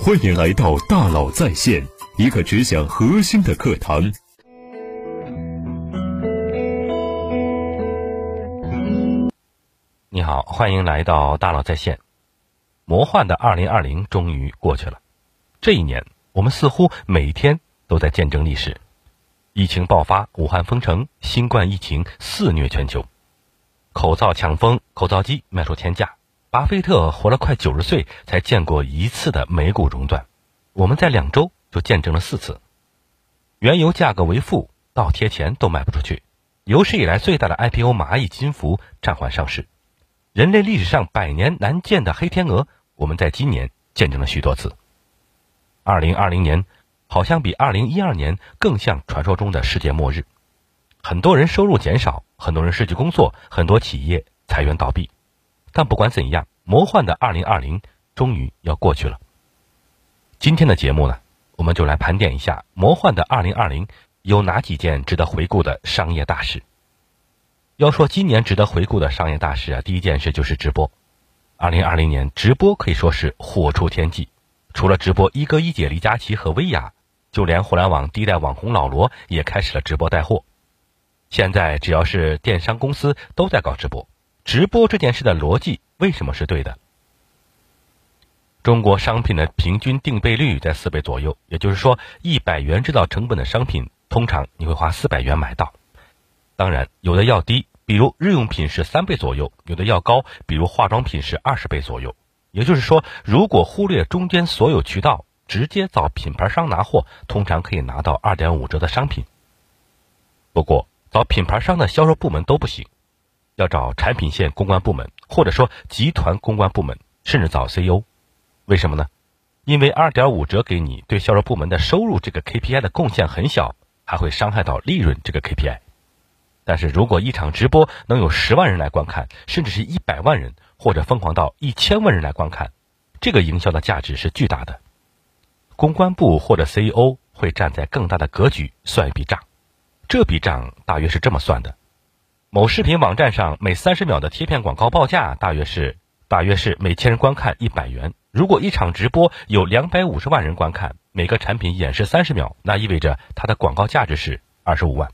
欢迎来到大佬在线，一个只讲核心的课堂。你好，欢迎来到大佬在线。魔幻的二零二零终于过去了，这一年我们似乎每天都在见证历史。疫情爆发，武汉封城，新冠疫情肆虐全球，口罩抢疯，口罩机卖出天价。巴菲特活了快九十岁，才见过一次的美股熔断。我们在两周就见证了四次。原油价格为负，倒贴钱都卖不出去。有史以来最大的 IPO 蚂蚁金服暂缓上市。人类历史上百年难见的黑天鹅，我们在今年见证了许多次。二零二零年好像比二零一二年更像传说中的世界末日。很多人收入减少，很多人失去工作，很多企业裁员倒闭。但不管怎样，魔幻的二零二零终于要过去了。今天的节目呢，我们就来盘点一下魔幻的二零二零有哪几件值得回顾的商业大事。要说今年值得回顾的商业大事啊，第一件事就是直播。二零二零年直播可以说是火出天际，除了直播一哥一姐李佳琦和薇娅，就连互联网第一代网红老罗也开始了直播带货。现在只要是电商公司都在搞直播。直播这件事的逻辑为什么是对的？中国商品的平均定倍率在四倍左右，也就是说，一百元制造成本的商品，通常你会花四百元买到。当然，有的要低，比如日用品是三倍左右；有的要高，比如化妆品是二十倍左右。也就是说，如果忽略中间所有渠道，直接找品牌商拿货，通常可以拿到二点五折的商品。不过，找品牌商的销售部门都不行。要找产品线公关部门，或者说集团公关部门，甚至找 CEO，为什么呢？因为二点五折给你对销售部门的收入这个 KPI 的贡献很小，还会伤害到利润这个 KPI。但是如果一场直播能有十万人来观看，甚至是一百万人，或者疯狂到一千万人来观看，这个营销的价值是巨大的。公关部或者 CEO 会站在更大的格局算一笔账，这笔账大约是这么算的。某视频网站上每三十秒的贴片广告报价大约是大约是每千人观看一百元。如果一场直播有两百五十万人观看，每个产品演示三十秒，那意味着它的广告价值是二十五万。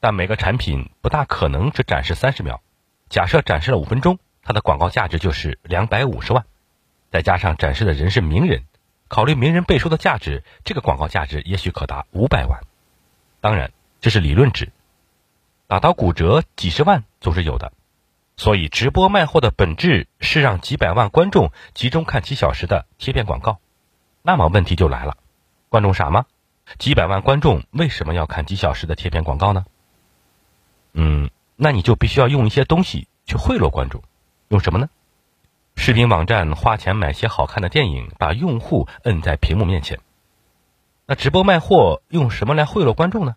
但每个产品不大可能只展示三十秒，假设展示了五分钟，它的广告价值就是两百五十万。再加上展示的人是名人，考虑名人背书的价值，这个广告价值也许可达五百万。当然，这是理论值。打到骨折，几十万总是有的，所以直播卖货的本质是让几百万观众集中看几小时的贴片广告。那么问题就来了，观众傻吗？几百万观众为什么要看几小时的贴片广告呢？嗯，那你就必须要用一些东西去贿赂观众，用什么呢？视频网站花钱买些好看的电影，把用户摁在屏幕面前。那直播卖货用什么来贿赂观众呢？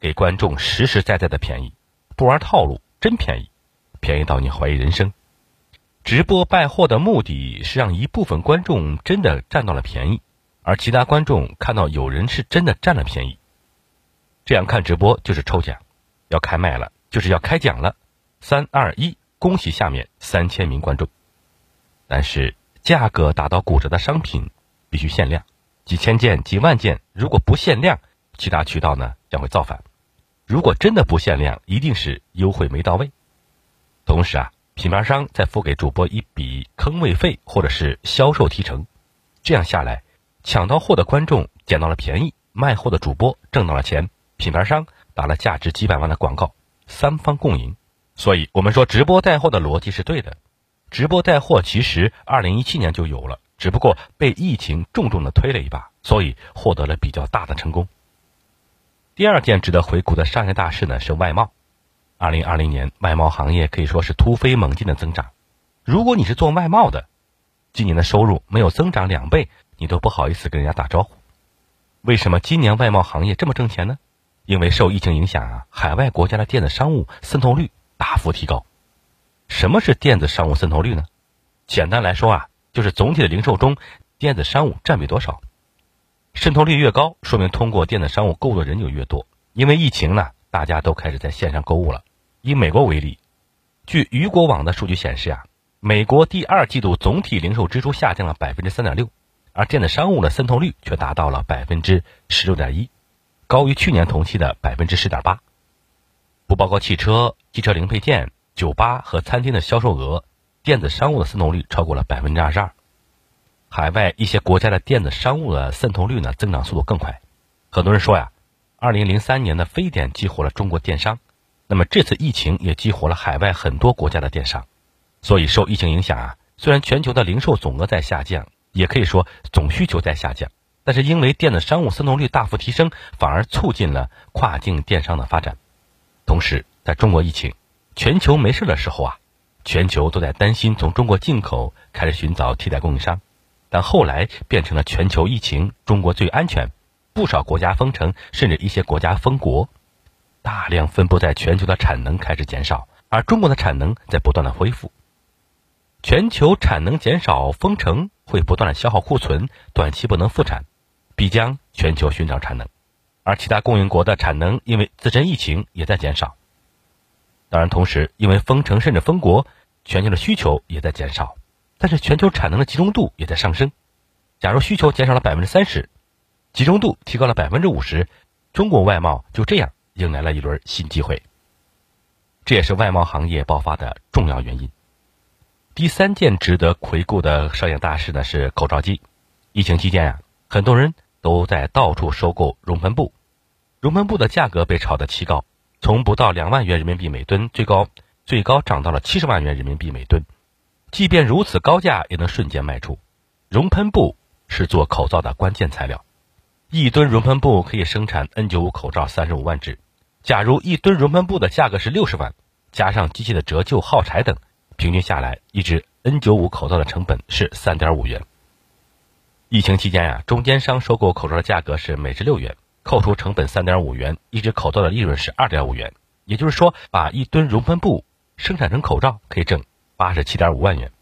给观众实实在在的便宜，不玩套路，真便宜，便宜到你怀疑人生。直播带货的目的是让一部分观众真的占到了便宜，而其他观众看到有人是真的占了便宜，这样看直播就是抽奖，要开麦了就是要开奖了。三二一，恭喜下面三千名观众。但是价格打到骨折的商品必须限量，几千件、几万件，如果不限量，其他渠道呢将会造反。如果真的不限量，一定是优惠没到位。同时啊，品牌商再付给主播一笔坑位费或者是销售提成，这样下来，抢到货的观众捡到了便宜，卖货的主播挣到了钱，品牌商打了价值几百万的广告，三方共赢。所以，我们说直播带货的逻辑是对的。直播带货其实二零一七年就有了，只不过被疫情重重的推了一把，所以获得了比较大的成功。第二件值得回顾的商业大事呢是外贸。二零二零年，外贸行业可以说是突飞猛进的增长。如果你是做外贸的，今年的收入没有增长两倍，你都不好意思跟人家打招呼。为什么今年外贸行业这么挣钱呢？因为受疫情影响啊，海外国家的电子商务渗透率大幅提高。什么是电子商务渗透率呢？简单来说啊，就是总体的零售中，电子商务占比多少。渗透率越高，说明通过电子商务购物的人就越多。因为疫情呢，大家都开始在线上购物了。以美国为例，据雨果网的数据显示啊，美国第二季度总体零售支出下降了百分之三点六，而电子商务的渗透率却达到了百分之十六点一，高于去年同期的百分之十点八。不包括汽车、汽车零配件、酒吧和餐厅的销售额，电子商务的渗透率超过了百分之二十二。海外一些国家的电子商务的渗透率呢，增长速度更快。很多人说呀，二零零三年的非典激活了中国电商，那么这次疫情也激活了海外很多国家的电商。所以受疫情影响啊，虽然全球的零售总额在下降，也可以说总需求在下降，但是因为电子商务渗透率大幅提升，反而促进了跨境电商的发展。同时，在中国疫情全球没事的时候啊，全球都在担心从中国进口，开始寻找替代供应商。但后来变成了全球疫情，中国最安全，不少国家封城，甚至一些国家封国，大量分布在全球的产能开始减少，而中国的产能在不断的恢复。全球产能减少，封城会不断的消耗库存，短期不能复产，必将全球寻找产能，而其他供应国的产能因为自身疫情也在减少。当然，同时因为封城甚至封国，全球的需求也在减少。但是全球产能的集中度也在上升。假如需求减少了百分之三十，集中度提高了百分之五十，中国外贸就这样迎来了一轮新机会。这也是外贸行业爆发的重要原因。第三件值得回顾的商业大事呢是口罩机。疫情期间呀，很多人都在到处收购熔喷布，熔喷布的价格被炒得奇高，从不到两万元人民币每吨，最高最高涨到了七十万元人民币每吨。即便如此高价，也能瞬间卖出。熔喷布是做口罩的关键材料，一吨熔喷布可以生产 N95 口罩三十五万只。假如一吨熔喷布的价格是六十万，加上机器的折旧、耗材等，平均下来，一只 N95 口罩的成本是三点五元。疫情期间呀，中间商收购口罩的价格是每只六元，扣除成本三点五元，一只口罩的利润是二点五元。也就是说，把一吨熔喷布生产成口罩可以挣。八十七点五万元，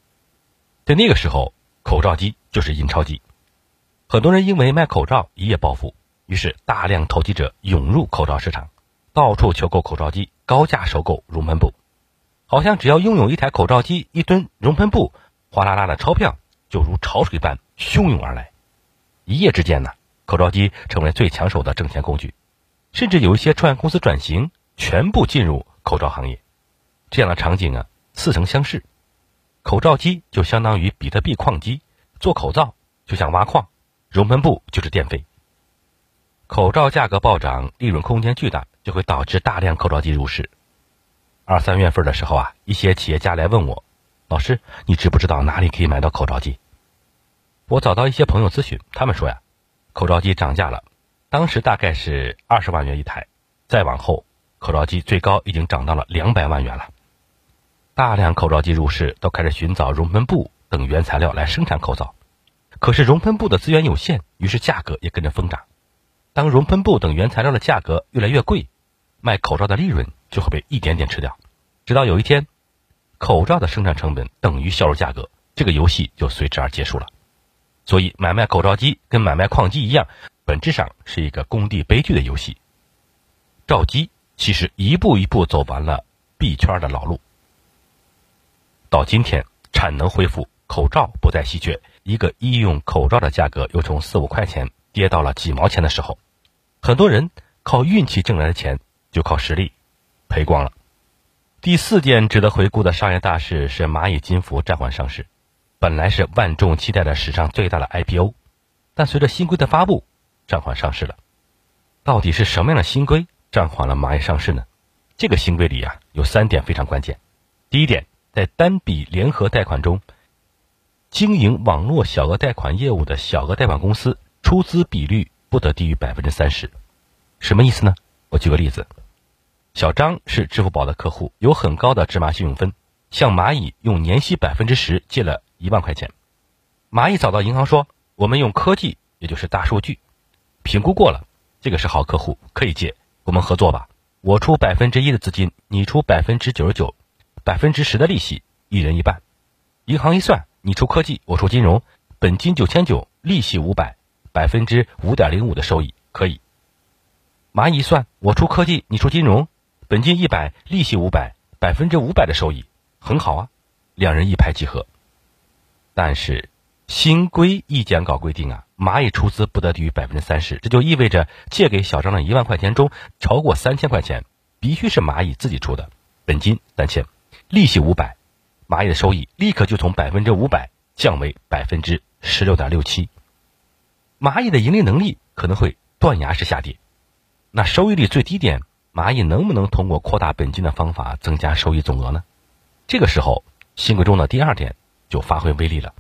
在那个时候，口罩机就是印钞机。很多人因为卖口罩一夜暴富，于是大量投机者涌入口罩市场，到处求购口罩机，高价收购熔喷布，好像只要拥有一台口罩机、一吨熔喷布，哗啦啦的钞票就如潮水般汹涌而来。一夜之间呢，口罩机成为最抢手的挣钱工具，甚至有一些创业公司转型，全部进入口罩行业。这样的场景啊。似曾相识，口罩机就相当于比特币矿机，做口罩就像挖矿，熔喷布就是电费。口罩价格暴涨，利润空间巨大，就会导致大量口罩机入市。二三月份的时候啊，一些企业家来问我，老师，你知不知道哪里可以买到口罩机？我找到一些朋友咨询，他们说呀，口罩机涨价了，当时大概是二十万元一台，再往后，口罩机最高已经涨到了两百万元了。大量口罩机入市，都开始寻找熔喷布等原材料来生产口罩。可是熔喷布的资源有限，于是价格也跟着疯涨。当熔喷布等原材料的价格越来越贵，卖口罩的利润就会被一点点吃掉。直到有一天，口罩的生产成本等于销售价格，这个游戏就随之而结束了。所以，买卖口罩机跟买卖矿机一样，本质上是一个工地悲剧的游戏。赵姬其实一步一步走完了币圈的老路。到今天，产能恢复，口罩不再稀缺，一个医用口罩的价格又从四五块钱跌到了几毛钱的时候，很多人靠运气挣来的钱就靠实力赔光了。第四件值得回顾的商业大事是蚂蚁金服暂缓上市，本来是万众期待的史上最大的 IPO，但随着新规的发布，暂缓上市了。到底是什么样的新规暂缓了蚂蚁上市呢？这个新规里啊有三点非常关键，第一点。在单笔联合贷款中，经营网络小额贷款业务的小额贷款公司出资比率不得低于百分之三十。什么意思呢？我举个例子：小张是支付宝的客户，有很高的芝麻信用分，向蚂蚁用年息百分之十借了一万块钱。蚂蚁找到银行说：“我们用科技，也就是大数据，评估过了，这个是好客户，可以借，我们合作吧。我出百分之一的资金，你出百分之九十九。”百分之十的利息，一人一半。银行一算，你出科技，我出金融，本金九千九，利息五百，百分之五点零五的收益可以。蚂蚁一算，我出科技，你出金融，本金一百，利息五百，百分之五百的收益很好啊，两人一拍即合。但是新规意见稿规定啊，蚂蚁出资不得低于百分之三十，这就意味着借给小张的一万块钱中，超过三千块钱必须是蚂蚁自己出的，本金三千，利息五百，蚂蚁的收益立刻就从百分之五百降为百分之十六点六七，蚂蚁的盈利能力可能会断崖式下跌。那收益率最低点，蚂蚁能不能通过扩大本金的方法增加收益总额呢？这个时候，新规中的第二点就发挥威力了。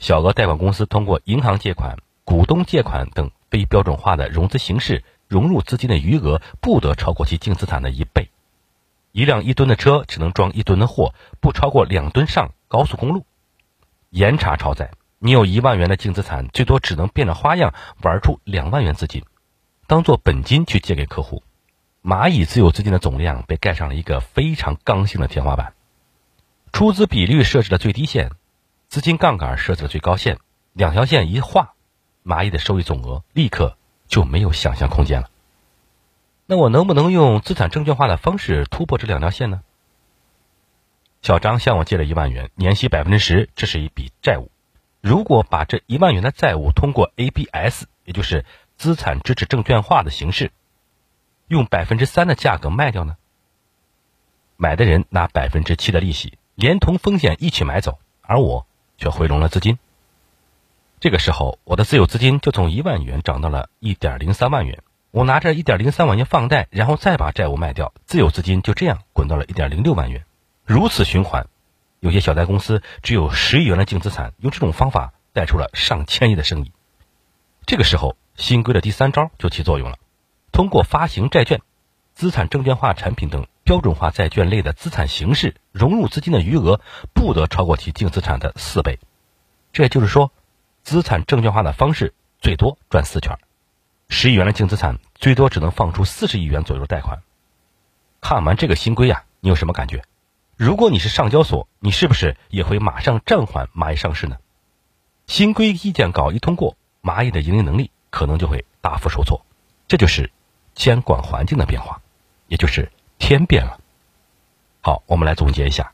小额贷款公司通过银行借款、股东借款等非标准化的融资形式融入资金的余额不得超过其净资产的一倍。一辆一吨的车只能装一吨的货，不超过两吨上高速公路。严查超载，你有一万元的净资产，最多只能变着花样玩出两万元资金，当做本金去借给客户。蚂蚁自有资金的总量被盖上了一个非常刚性的天花板，出资比率设置了最低线。资金杠杆设置了最高线，两条线一画，蚂蚁的收益总额立刻就没有想象空间了。那我能不能用资产证券化的方式突破这两条线呢？小张向我借了一万元，年息百分之十，这是一笔债务。如果把这一万元的债务通过 ABS，也就是资产支持证券化的形式，用百分之三的价格卖掉呢？买的人拿百分之七的利息，连同风险一起买走，而我。却回笼了资金。这个时候，我的自有资金就从一万元涨到了一点零三万元。我拿着一点零三万元放贷，然后再把债务卖掉，自有资金就这样滚到了一点零六万元。如此循环，有些小贷公司只有十亿元的净资产，用这种方法贷出了上千亿的生意。这个时候，新规的第三招就起作用了：通过发行债券、资产证券化产品等。标准化债券类的资产形式融入资金的余额不得超过其净资产的四倍，这也就是说，资产证券化的方式最多赚四圈，十亿元的净资产最多只能放出四十亿元左右的贷款。看完这个新规呀，你有什么感觉？如果你是上交所，你是不是也会马上暂缓蚂蚁上市呢？新规意见稿一通过，蚂蚁的盈利能力可能就会大幅受挫，这就是监管环境的变化，也就是。天变了，好，我们来总结一下，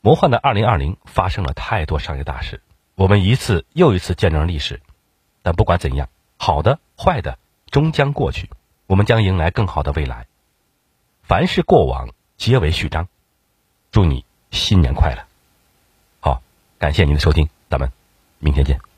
魔幻的二零二零发生了太多商业大事，我们一次又一次见证了历史。但不管怎样，好的、坏的终将过去，我们将迎来更好的未来。凡是过往，皆为序章。祝你新年快乐！好，感谢您的收听，咱们明天见。